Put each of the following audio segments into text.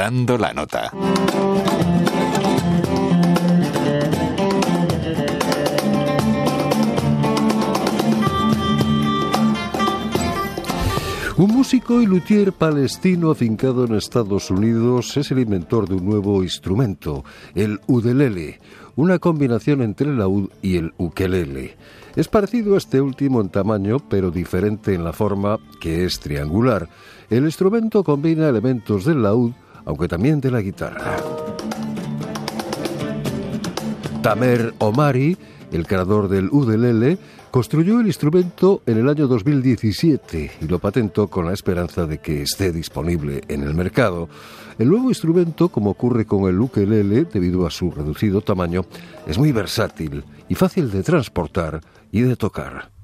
Dando la nota. Un músico y luthier palestino afincado en Estados Unidos es el inventor de un nuevo instrumento, el udelele, una combinación entre el laúd y el ukelele. Es parecido a este último en tamaño, pero diferente en la forma, que es triangular. El instrumento combina elementos del laúd, aunque también de la guitarra. Tamer Omari, el creador del udelele, Construyó el instrumento en el año 2017 y lo patentó con la esperanza de que esté disponible en el mercado. El nuevo instrumento, como ocurre con el ukelele debido a su reducido tamaño, es muy versátil y fácil de transportar y de tocar.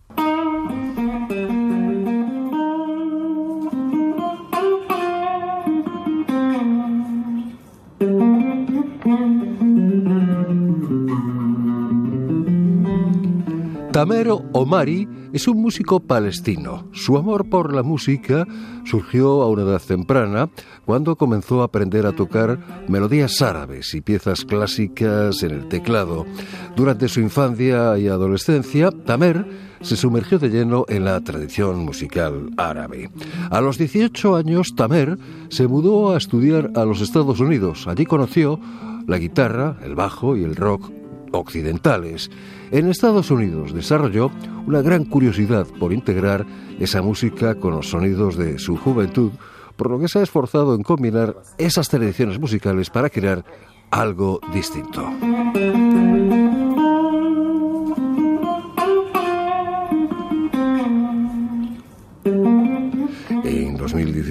Tamero Omari es un músico palestino. Su amor por la música surgió a una edad temprana cuando comenzó a aprender a tocar melodías árabes y piezas clásicas en el teclado. Durante su infancia y adolescencia, Tamer se sumergió de lleno en la tradición musical árabe. A los 18 años, Tamer se mudó a estudiar a los Estados Unidos. Allí conoció la guitarra, el bajo y el rock occidentales. En Estados Unidos desarrolló una gran curiosidad por integrar esa música con los sonidos de su juventud, por lo que se ha esforzado en combinar esas tradiciones musicales para crear algo distinto.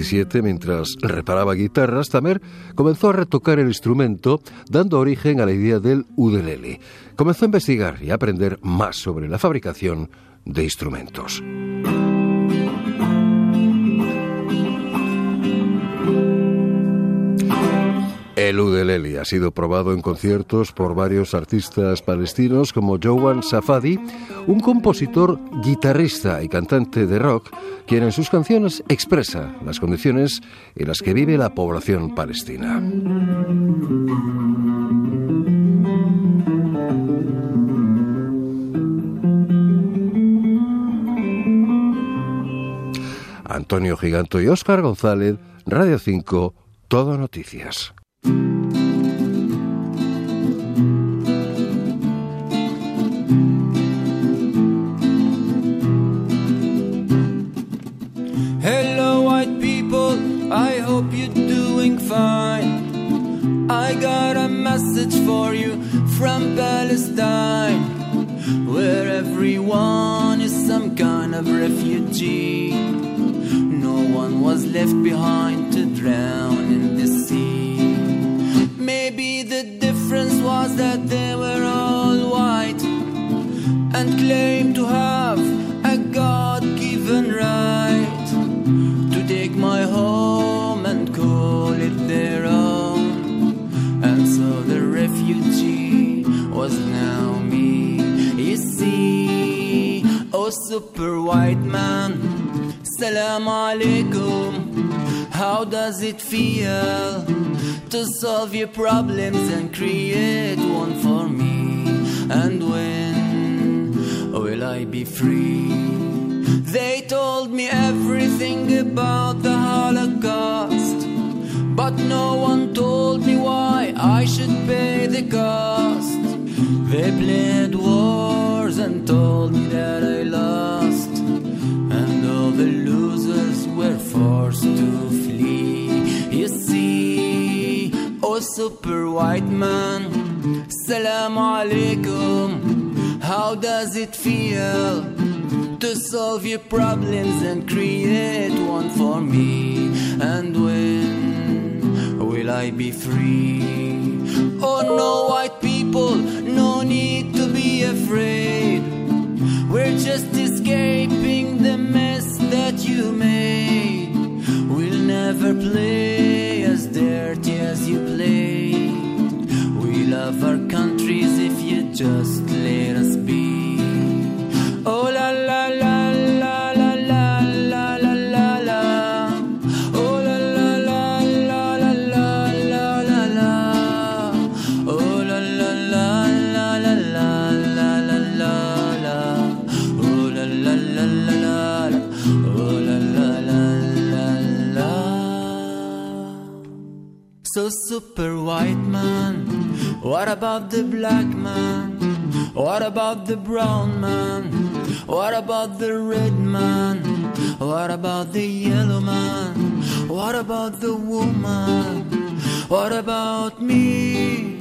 2017, mientras reparaba guitarras, Tamer comenzó a retocar el instrumento, dando origen a la idea del udelele. Comenzó a investigar y a aprender más sobre la fabricación de instrumentos. El udelele ha sido probado en conciertos por varios artistas palestinos como Jowan Safadi, un compositor, guitarrista y cantante de rock, quien en sus canciones expresa las condiciones en las que vive la población palestina. Antonio Giganto y Óscar González, Radio 5, Todo Noticias. I hope you're doing fine. I got a message for you from Palestine, where everyone is some kind of refugee. No one was left behind to drown in the sea. Maybe the difference was that they were all white and claimed to have super white man, salam alaikum. How does it feel to solve your problems and create one for me? And when will I be free? They told me everything about the Holocaust, but no one told me why I should pay the cost. They played super white man, salam alaikum. How does it feel to solve your problems and create one for me? And when will I be free? Of our countries if you just let us be. Oh la la la. Oh So super white man, what about the black man? What about the brown man? What about the red man? What about the yellow man? What about the woman? What about me?